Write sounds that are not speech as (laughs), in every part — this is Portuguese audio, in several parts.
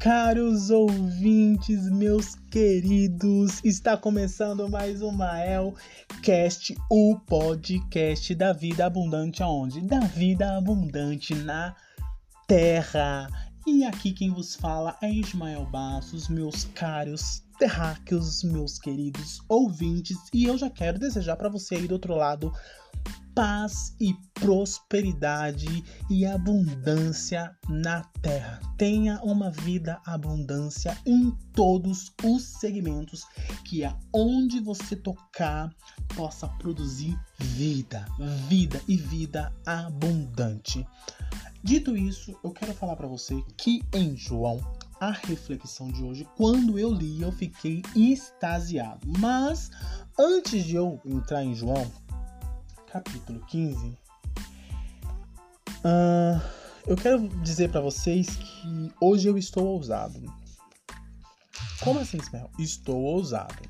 caros ouvintes, meus queridos, está começando mais uma Elcast, o podcast da vida abundante aonde? Da vida abundante na Terra. E aqui quem vos fala é Ismael Bassos, meus caros terráqueos, meus queridos ouvintes, e eu já quero desejar para você aí do outro lado paz e prosperidade e abundância na terra. Tenha uma vida abundância em todos os segmentos que aonde você tocar possa produzir vida, vida e vida abundante. Dito isso, eu quero falar para você que em João a reflexão de hoje, quando eu li, eu fiquei extasiado. Mas antes de eu entrar em João, capítulo 15, uh, ah, eu quero dizer para vocês que hoje eu estou ousado. Como assim, Ismael? Estou ousado.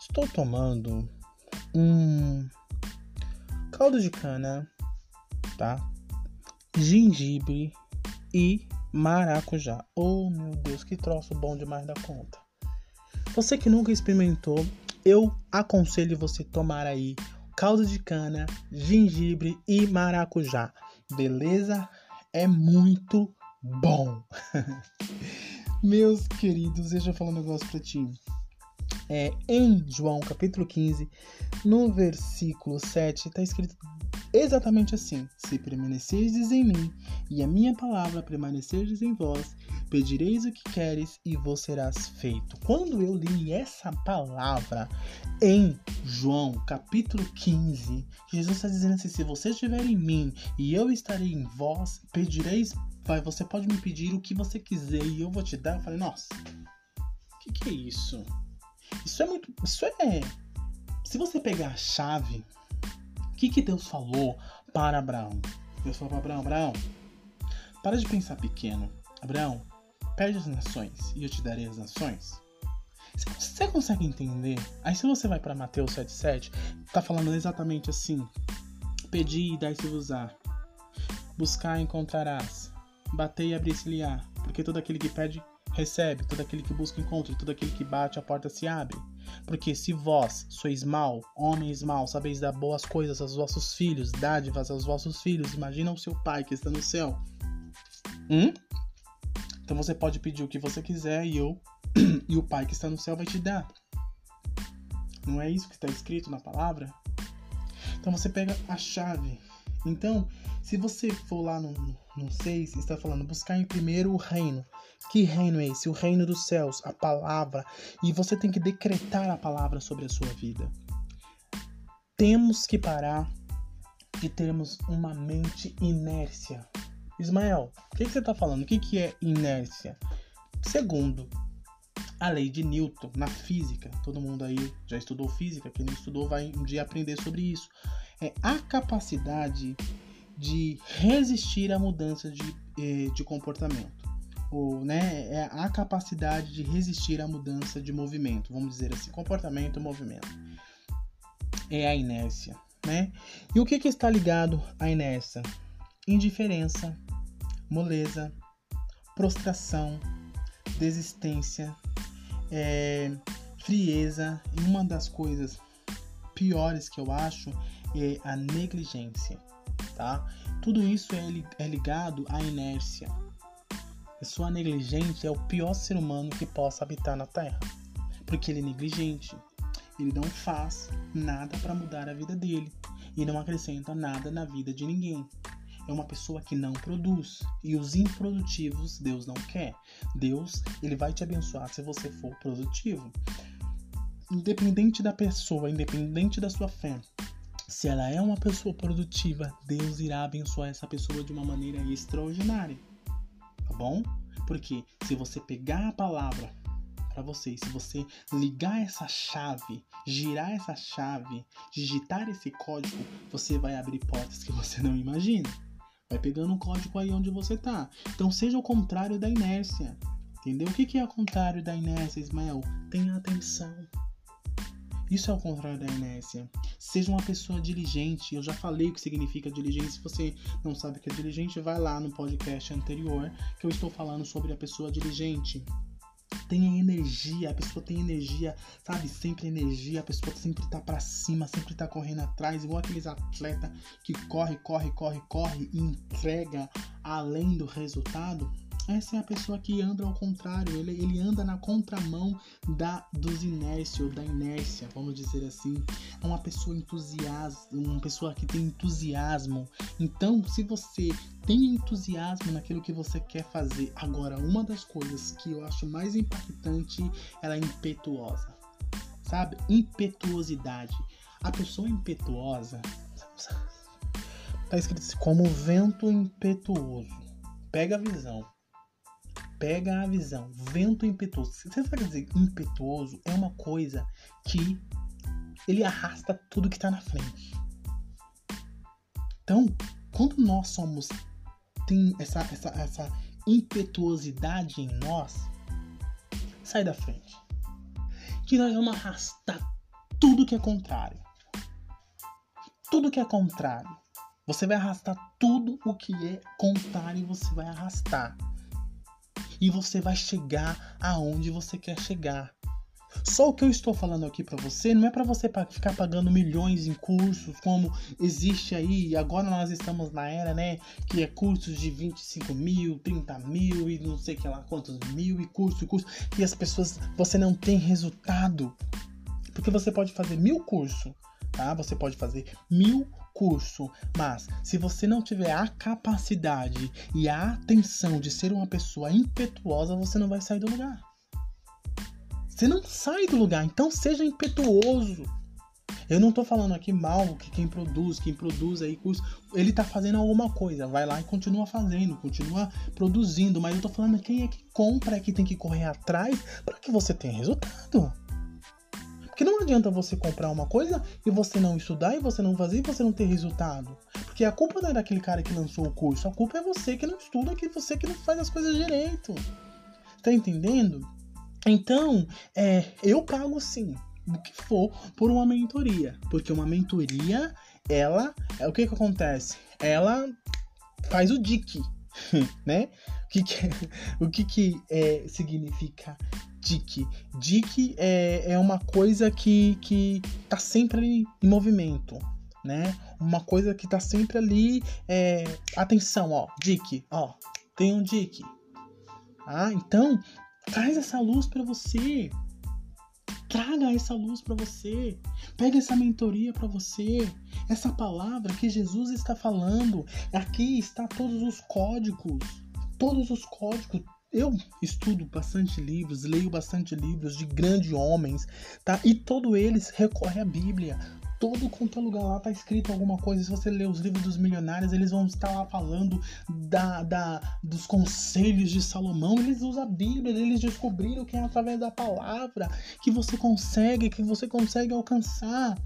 Estou tomando um caldo de cana, tá? Gengibre e maracujá. Oh, meu Deus, que troço bom demais da conta. Você que nunca experimentou, eu aconselho você tomar aí caldo de cana, gengibre e maracujá. Beleza? É muito bom. (laughs) Meus queridos, deixa eu falar um negócio pra ti. É, em João capítulo 15, no versículo 7, está escrito exatamente assim: Se permanecerdes em mim e a minha palavra permanecerdes em vós, pedireis o que queres e vos serás feito. Quando eu li essa palavra em João capítulo 15, Jesus está dizendo assim: se você estiver em mim e eu estarei em vós, pedireis, vai, você pode me pedir o que você quiser e eu vou te dar. Eu falei, nossa, o que, que é isso? Isso é muito. Isso é. Se você pegar a chave que, que Deus falou para Abraão? Deus falou para Abraão: Abraão, para de pensar pequeno. Abraão, perde as nações e eu te darei as nações. Você consegue entender? Aí se você vai para Mateus 7,7, tá falando exatamente assim: Pedi e dai-se-vos-á, buscar e encontrarás, bater e abrir-se-lhe-á, porque todo aquele que pede recebe, todo aquele que busca encontra, todo aquele que bate a porta se abre. Porque se vós sois mal, homens mal, sabeis dar boas coisas aos vossos filhos, dádivas aos vossos filhos, imagina o seu pai que está no céu. Hum? Então você pode pedir o que você quiser e eu (clears throat) e o pai que está no céu vai te dar. Não é isso que está escrito na palavra? Então você pega a chave. Então, se você for lá no, no 6, está falando buscar em primeiro o reino. Que reino é esse? O reino dos céus, a palavra. E você tem que decretar a palavra sobre a sua vida. Temos que parar de termos uma mente inércia. Ismael, o que, que você está falando? O que, que é inércia? Segundo a lei de Newton na física, todo mundo aí já estudou física, quem não estudou vai um dia aprender sobre isso. É a capacidade de resistir à mudança de, eh, de comportamento o, né, é a capacidade de resistir à mudança de movimento, vamos dizer assim, comportamento e movimento. É a inércia, né? E o que, que está ligado à inércia? Indiferença, moleza, prostração, desistência, é, frieza. E uma das coisas piores que eu acho é a negligência, tá? Tudo isso é, é ligado à inércia pessoa negligente é o pior ser humano que possa habitar na Terra. Porque ele é negligente. Ele não faz nada para mudar a vida dele e não acrescenta nada na vida de ninguém. É uma pessoa que não produz e os improdutivos Deus não quer. Deus, ele vai te abençoar se você for produtivo. Independente da pessoa, independente da sua fé, se ela é uma pessoa produtiva, Deus irá abençoar essa pessoa de uma maneira extraordinária tá bom? Porque se você pegar a palavra para você, se você ligar essa chave, girar essa chave, digitar esse código, você vai abrir portas que você não imagina. Vai pegando um código aí onde você tá. Então seja o contrário da inércia. Entendeu? O que é o contrário da inércia, Ismael? Tenha atenção. Isso é o contrário da inércia. Seja uma pessoa diligente. Eu já falei o que significa diligente. Se você não sabe o que é diligente, vai lá no podcast anterior que eu estou falando sobre a pessoa diligente. Tenha energia, a pessoa tem energia, sabe? Sempre energia, a pessoa sempre tá para cima, sempre tá correndo atrás, igual aqueles atletas que corre, corre, corre, corre e entrega além do resultado. Essa é a pessoa que anda ao contrário, ele, ele anda na contramão da dos inércia, ou da inércia, vamos dizer assim. É uma pessoa entusiasta, uma pessoa que tem entusiasmo. Então, se você tem entusiasmo naquilo que você quer fazer, agora uma das coisas que eu acho mais impactante, ela é impetuosa. Sabe? Impetuosidade. A pessoa impetuosa tá escrito assim, como vento impetuoso. Pega a visão pega a visão, vento impetuoso. Você sabe dizer impetuoso é uma coisa que ele arrasta tudo que está na frente. Então, quando nós somos tem essa, essa, essa impetuosidade em nós, sai da frente. Que nós vamos arrastar tudo que é contrário. Tudo que é contrário. Você vai arrastar tudo o que é contrário, você vai arrastar e você vai chegar aonde você quer chegar. Só o que eu estou falando aqui para você não é para você ficar pagando milhões em cursos, como existe aí. Agora nós estamos na era, né? Que é cursos de 25 mil, 30 mil e não sei que lá quantos mil e curso e curso. E as pessoas, você não tem resultado. Porque você pode fazer mil cursos, tá? Você pode fazer mil curso, mas se você não tiver a capacidade e a atenção de ser uma pessoa impetuosa, você não vai sair do lugar. Você não sai do lugar, então seja impetuoso. Eu não tô falando aqui mal que quem produz, quem produz aí curso, ele tá fazendo alguma coisa, vai lá e continua fazendo, continua produzindo, mas eu tô falando quem é que compra é que tem que correr atrás para que você tenha resultado. Porque não adianta você comprar uma coisa e você não estudar e você não fazer e você não ter resultado. Porque a culpa não é daquele cara que lançou o curso, a culpa é você que não estuda, que você que não faz as coisas direito. Tá entendendo? Então, é, eu pago sim o que for por uma mentoria, porque uma mentoria, ela, é o que que acontece? Ela faz o DIC, (laughs) né? O que que, o que, que é, significa DIC. DIC é, é uma coisa que, que tá sempre em movimento, né? Uma coisa que tá sempre ali. É... Atenção, ó, DIC, ó, tem um DIC. Ah, então traz essa luz para você. Traga essa luz para você. Pega essa mentoria para você. Essa palavra que Jesus está falando. Aqui está todos os códigos. Todos os códigos, eu estudo bastante livros, leio bastante livros de grandes homens, tá? E todos eles recorrem à Bíblia. Todo quanto é lugar lá tá escrito alguma coisa. Se você ler os livros dos milionários, eles vão estar lá falando da, da, dos conselhos de Salomão. Eles usam a Bíblia, eles descobriram que é através da palavra que você consegue, que você consegue alcançar.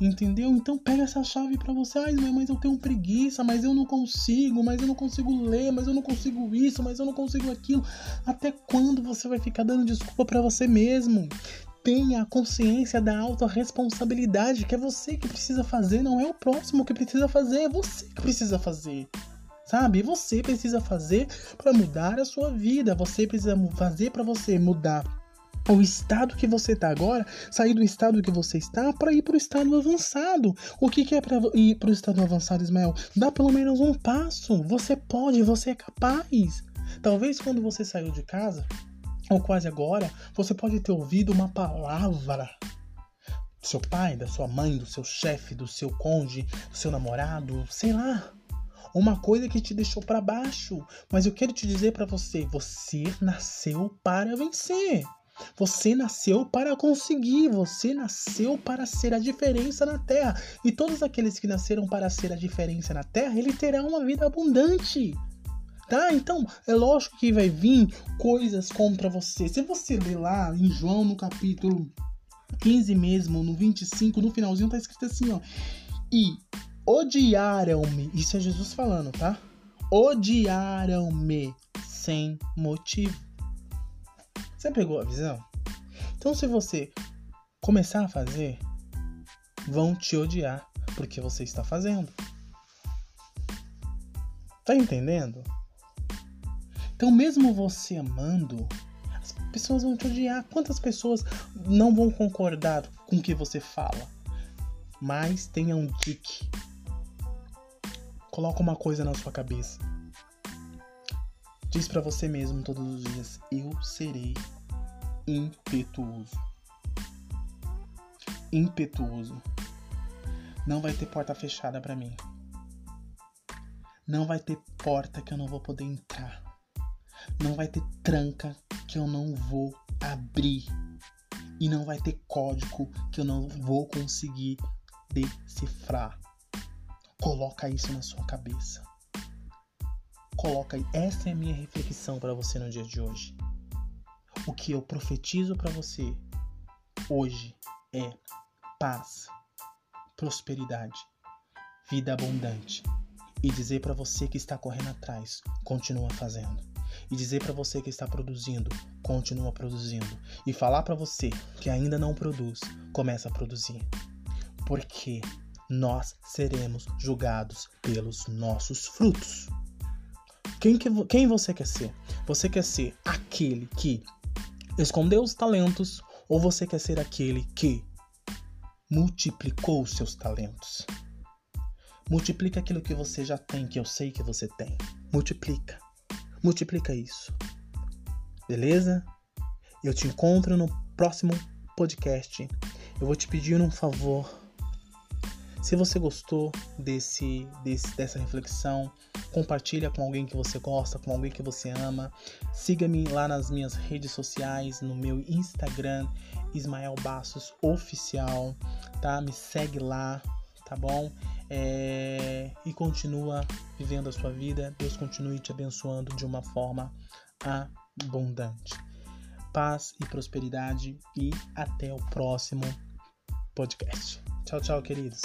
Entendeu? Então pega essa chave para você. Ai, mas eu tenho preguiça, mas eu não consigo, mas eu não consigo ler, mas eu não consigo isso, mas eu não consigo aquilo. Até quando você vai ficar dando desculpa para você mesmo? Tenha a consciência da autorresponsabilidade, que é você que precisa fazer, não é o próximo que precisa fazer, é você que precisa fazer sabe? Você precisa fazer para mudar a sua vida, você precisa fazer para você mudar o estado que você está agora, sair do estado que você está para ir para o estado avançado. O que, que é para ir para o estado avançado, Ismael? Dá pelo menos um passo. Você pode, você é capaz. Talvez quando você saiu de casa, ou quase agora, você pode ter ouvido uma palavra do seu pai, da sua mãe, do seu chefe, do seu cônjuge, do seu namorado, sei lá. Uma coisa que te deixou para baixo. Mas eu quero te dizer para você, você nasceu para vencer. Você nasceu para conseguir, você nasceu para ser a diferença na terra. E todos aqueles que nasceram para ser a diferença na terra, ele terá uma vida abundante. Tá? Então, é lógico que vai vir coisas contra você. Se você ler lá em João no capítulo 15 mesmo, no 25, no finalzinho tá escrito assim, ó. E odiaram-me. Isso é Jesus falando, tá? Odiaram-me sem motivo. Você pegou a visão? Então, se você começar a fazer, vão te odiar porque você está fazendo. Tá entendendo? Então, mesmo você amando, as pessoas vão te odiar. Quantas pessoas não vão concordar com o que você fala? Mas tenha um tique. Coloca uma coisa na sua cabeça. Diz para você mesmo todos os dias: Eu serei impetuoso. Impetuoso. Não vai ter porta fechada para mim. Não vai ter porta que eu não vou poder entrar. Não vai ter tranca que eu não vou abrir. E não vai ter código que eu não vou conseguir decifrar. Coloca isso na sua cabeça. Coloca aí. Essa é a minha reflexão para você no dia de hoje. O que eu profetizo para você hoje é paz, prosperidade, vida abundante. E dizer para você que está correndo atrás, continua fazendo. E dizer para você que está produzindo, continua produzindo. E falar para você que ainda não produz, começa a produzir. Porque nós seremos julgados pelos nossos frutos. Quem, que, quem você quer ser? Você quer ser aquele que escondeu os talentos ou você quer ser aquele que multiplicou os seus talentos? Multiplica aquilo que você já tem, que eu sei que você tem. Multiplica. Multiplica isso. Beleza? Eu te encontro no próximo podcast. Eu vou te pedir um favor se você gostou desse, desse, dessa reflexão, compartilha com alguém que você gosta, com alguém que você ama. Siga-me lá nas minhas redes sociais, no meu Instagram, Ismael Bassos Oficial, tá? Me segue lá, tá bom? É... E continua vivendo a sua vida. Deus continue te abençoando de uma forma abundante. Paz e prosperidade e até o próximo podcast. Tchau, tchau, queridos.